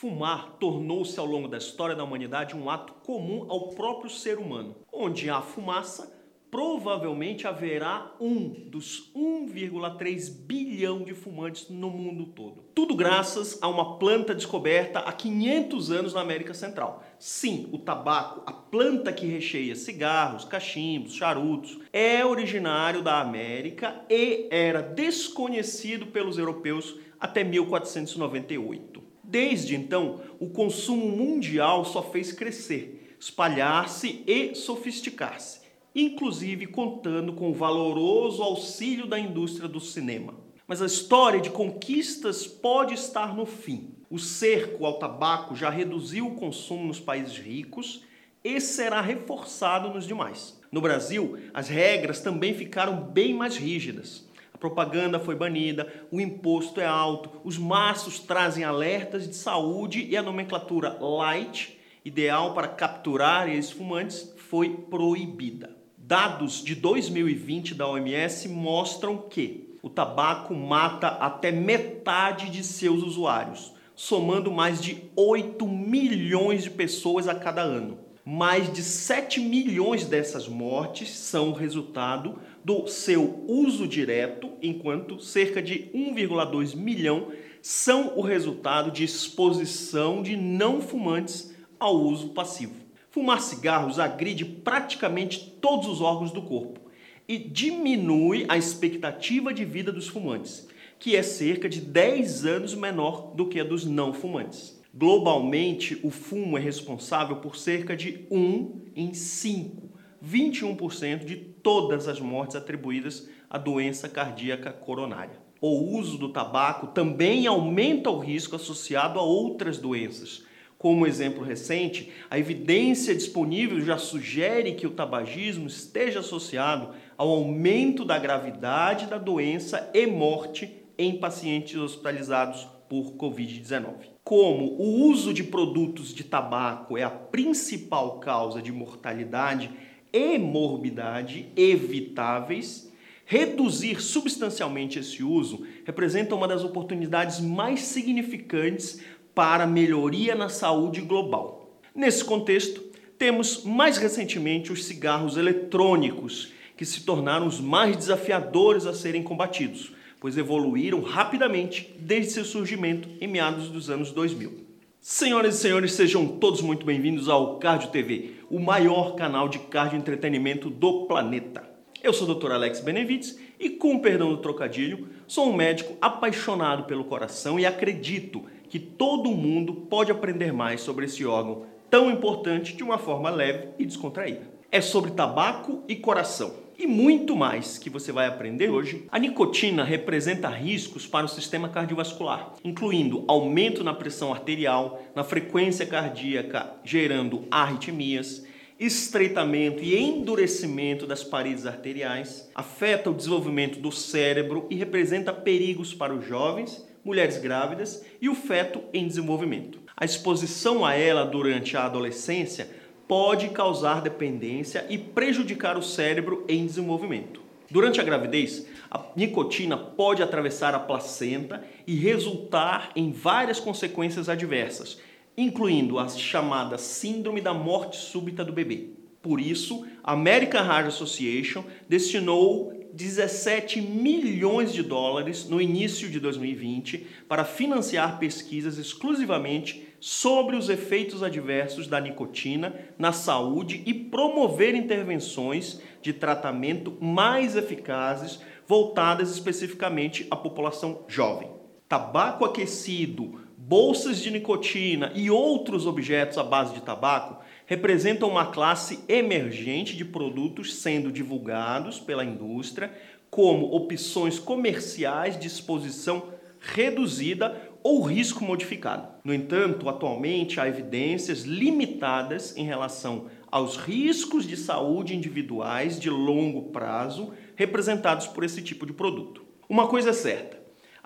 Fumar tornou-se ao longo da história da humanidade um ato comum ao próprio ser humano. Onde há fumaça, provavelmente haverá um dos 1,3 bilhão de fumantes no mundo todo. Tudo graças a uma planta descoberta há 500 anos na América Central. Sim, o tabaco, a planta que recheia cigarros, cachimbos, charutos, é originário da América e era desconhecido pelos europeus até 1498. Desde então, o consumo mundial só fez crescer, espalhar-se e sofisticar-se, inclusive contando com o valoroso auxílio da indústria do cinema. Mas a história de conquistas pode estar no fim. O cerco ao tabaco já reduziu o consumo nos países ricos e será reforçado nos demais. No Brasil, as regras também ficaram bem mais rígidas propaganda foi banida, o imposto é alto, os maços trazem alertas de saúde e a nomenclatura light, ideal para capturar esses fumantes, foi proibida. Dados de 2020 da OMS mostram que o tabaco mata até metade de seus usuários, somando mais de 8 milhões de pessoas a cada ano. Mais de 7 milhões dessas mortes são resultado do seu uso direto, enquanto cerca de 1,2 milhão são o resultado de exposição de não fumantes ao uso passivo. Fumar cigarros agride praticamente todos os órgãos do corpo e diminui a expectativa de vida dos fumantes, que é cerca de 10 anos menor do que a dos não fumantes. Globalmente, o fumo é responsável por cerca de 1 em 5 21% de todas as mortes atribuídas à doença cardíaca coronária. O uso do tabaco também aumenta o risco associado a outras doenças. Como exemplo recente, a evidência disponível já sugere que o tabagismo esteja associado ao aumento da gravidade da doença e morte em pacientes hospitalizados por Covid-19. Como o uso de produtos de tabaco é a principal causa de mortalidade e morbidade evitáveis, reduzir substancialmente esse uso representa uma das oportunidades mais significantes para melhoria na saúde global. Nesse contexto, temos mais recentemente os cigarros eletrônicos, que se tornaram os mais desafiadores a serem combatidos, pois evoluíram rapidamente desde seu surgimento em meados dos anos 2000. Senhoras e senhores, sejam todos muito bem-vindos ao Cardio TV, o maior canal de cardio entretenimento do planeta. Eu sou o Dr. Alex Benevides e, com o perdão do trocadilho, sou um médico apaixonado pelo coração e acredito que todo mundo pode aprender mais sobre esse órgão tão importante de uma forma leve e descontraída. É sobre tabaco e coração e muito mais que você vai aprender hoje. A nicotina representa riscos para o sistema cardiovascular, incluindo aumento na pressão arterial, na frequência cardíaca, gerando arritmias, estreitamento e endurecimento das paredes arteriais, afeta o desenvolvimento do cérebro e representa perigos para os jovens, mulheres grávidas e o feto em desenvolvimento. A exposição a ela durante a adolescência pode causar dependência e prejudicar o cérebro em desenvolvimento. Durante a gravidez, a nicotina pode atravessar a placenta e resultar em várias consequências adversas, incluindo a chamada síndrome da morte súbita do bebê. Por isso, a American Heart Association destinou 17 milhões de dólares no início de 2020 para financiar pesquisas exclusivamente sobre os efeitos adversos da nicotina na saúde e promover intervenções de tratamento mais eficazes voltadas especificamente à população jovem. Tabaco aquecido, bolsas de nicotina e outros objetos à base de tabaco representam uma classe emergente de produtos sendo divulgados pela indústria como opções comerciais de exposição reduzida ou risco modificado. No entanto, atualmente há evidências limitadas em relação aos riscos de saúde individuais de longo prazo representados por esse tipo de produto. Uma coisa é certa: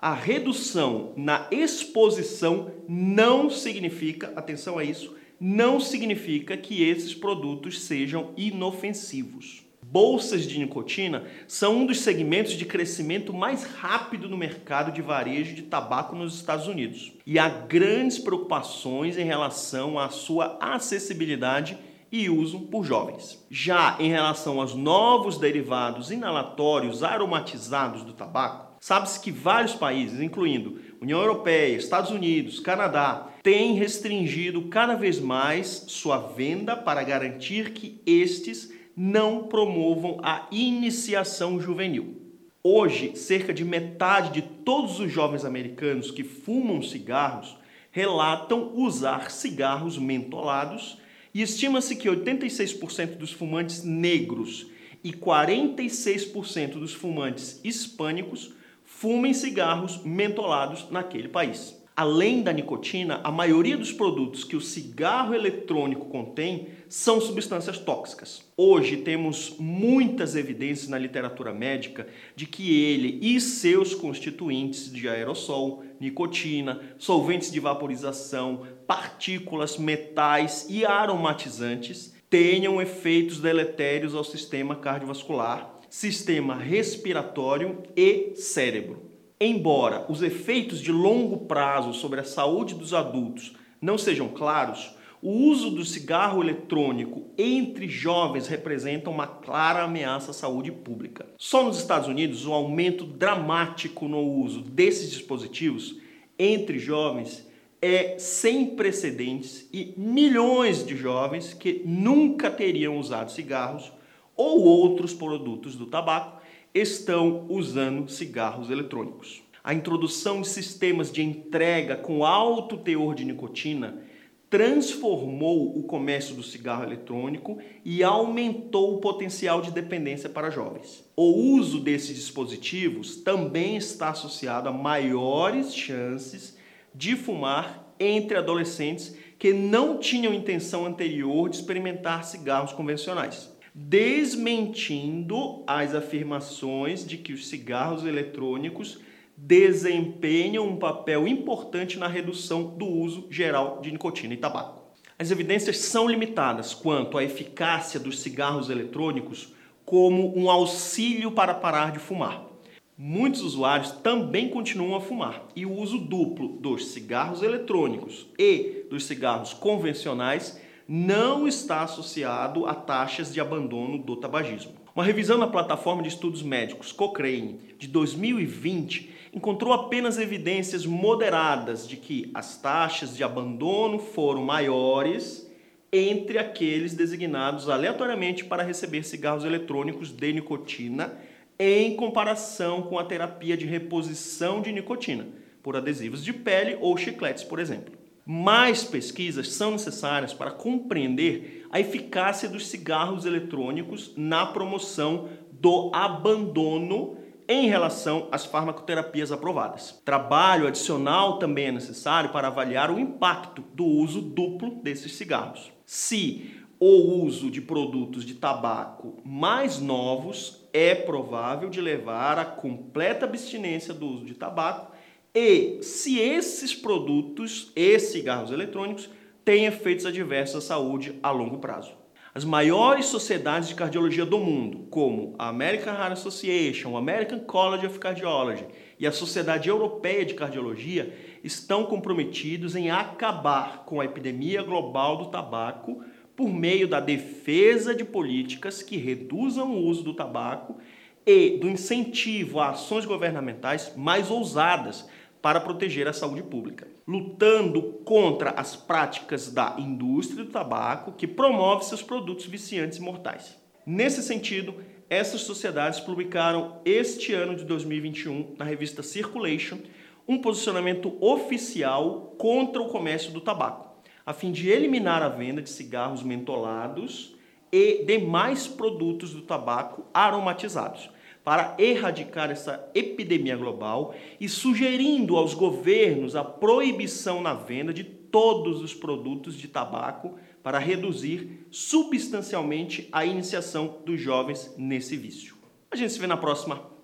a redução na exposição não significa, atenção a isso, não significa que esses produtos sejam inofensivos. Bolsas de nicotina são um dos segmentos de crescimento mais rápido no mercado de varejo de tabaco nos Estados Unidos. E há grandes preocupações em relação à sua acessibilidade e uso por jovens. Já em relação aos novos derivados inalatórios aromatizados do tabaco, sabe-se que vários países, incluindo União Europeia, Estados Unidos, Canadá, têm restringido cada vez mais sua venda para garantir que estes não promovam a iniciação juvenil. Hoje, cerca de metade de todos os jovens americanos que fumam cigarros relatam usar cigarros mentolados e estima-se que 86% dos fumantes negros e 46% dos fumantes hispânicos fumem cigarros mentolados naquele país. Além da nicotina, a maioria dos produtos que o cigarro eletrônico contém são substâncias tóxicas. Hoje temos muitas evidências na literatura médica de que ele e seus constituintes de aerossol, nicotina, solventes de vaporização, partículas, metais e aromatizantes tenham efeitos deletérios ao sistema cardiovascular, sistema respiratório e cérebro. Embora os efeitos de longo prazo sobre a saúde dos adultos não sejam claros, o uso do cigarro eletrônico entre jovens representa uma clara ameaça à saúde pública. Só nos Estados Unidos, o aumento dramático no uso desses dispositivos entre jovens é sem precedentes e milhões de jovens que nunca teriam usado cigarros ou outros produtos do tabaco estão usando cigarros eletrônicos. A introdução de sistemas de entrega com alto teor de nicotina transformou o comércio do cigarro eletrônico e aumentou o potencial de dependência para jovens. O uso desses dispositivos também está associado a maiores chances de fumar entre adolescentes que não tinham intenção anterior de experimentar cigarros convencionais desmentindo as afirmações de que os cigarros eletrônicos desempenham um papel importante na redução do uso geral de nicotina e tabaco. As evidências são limitadas quanto à eficácia dos cigarros eletrônicos como um auxílio para parar de fumar. Muitos usuários também continuam a fumar e o uso duplo dos cigarros eletrônicos e dos cigarros convencionais não está associado a taxas de abandono do tabagismo. Uma revisão na plataforma de estudos médicos Cochrane de 2020 encontrou apenas evidências moderadas de que as taxas de abandono foram maiores entre aqueles designados aleatoriamente para receber cigarros eletrônicos de nicotina em comparação com a terapia de reposição de nicotina por adesivos de pele ou chicletes, por exemplo. Mais pesquisas são necessárias para compreender a eficácia dos cigarros eletrônicos na promoção do abandono em relação às farmacoterapias aprovadas. Trabalho adicional também é necessário para avaliar o impacto do uso duplo desses cigarros. Se o uso de produtos de tabaco mais novos é provável de levar à completa abstinência do uso de tabaco e se esses produtos e cigarros eletrônicos têm efeitos adversos à saúde a longo prazo. As maiores sociedades de cardiologia do mundo, como a American Heart Association, o American College of Cardiology e a Sociedade Europeia de Cardiologia, estão comprometidos em acabar com a epidemia global do tabaco por meio da defesa de políticas que reduzam o uso do tabaco e do incentivo a ações governamentais mais ousadas para proteger a saúde pública, lutando contra as práticas da indústria do tabaco que promove seus produtos viciantes e mortais. Nesse sentido, essas sociedades publicaram este ano de 2021 na revista Circulation um posicionamento oficial contra o comércio do tabaco, a fim de eliminar a venda de cigarros mentolados e demais produtos do tabaco aromatizados, para erradicar essa epidemia global e sugerindo aos governos a proibição na venda de todos os produtos de tabaco para reduzir substancialmente a iniciação dos jovens nesse vício. A gente se vê na próxima.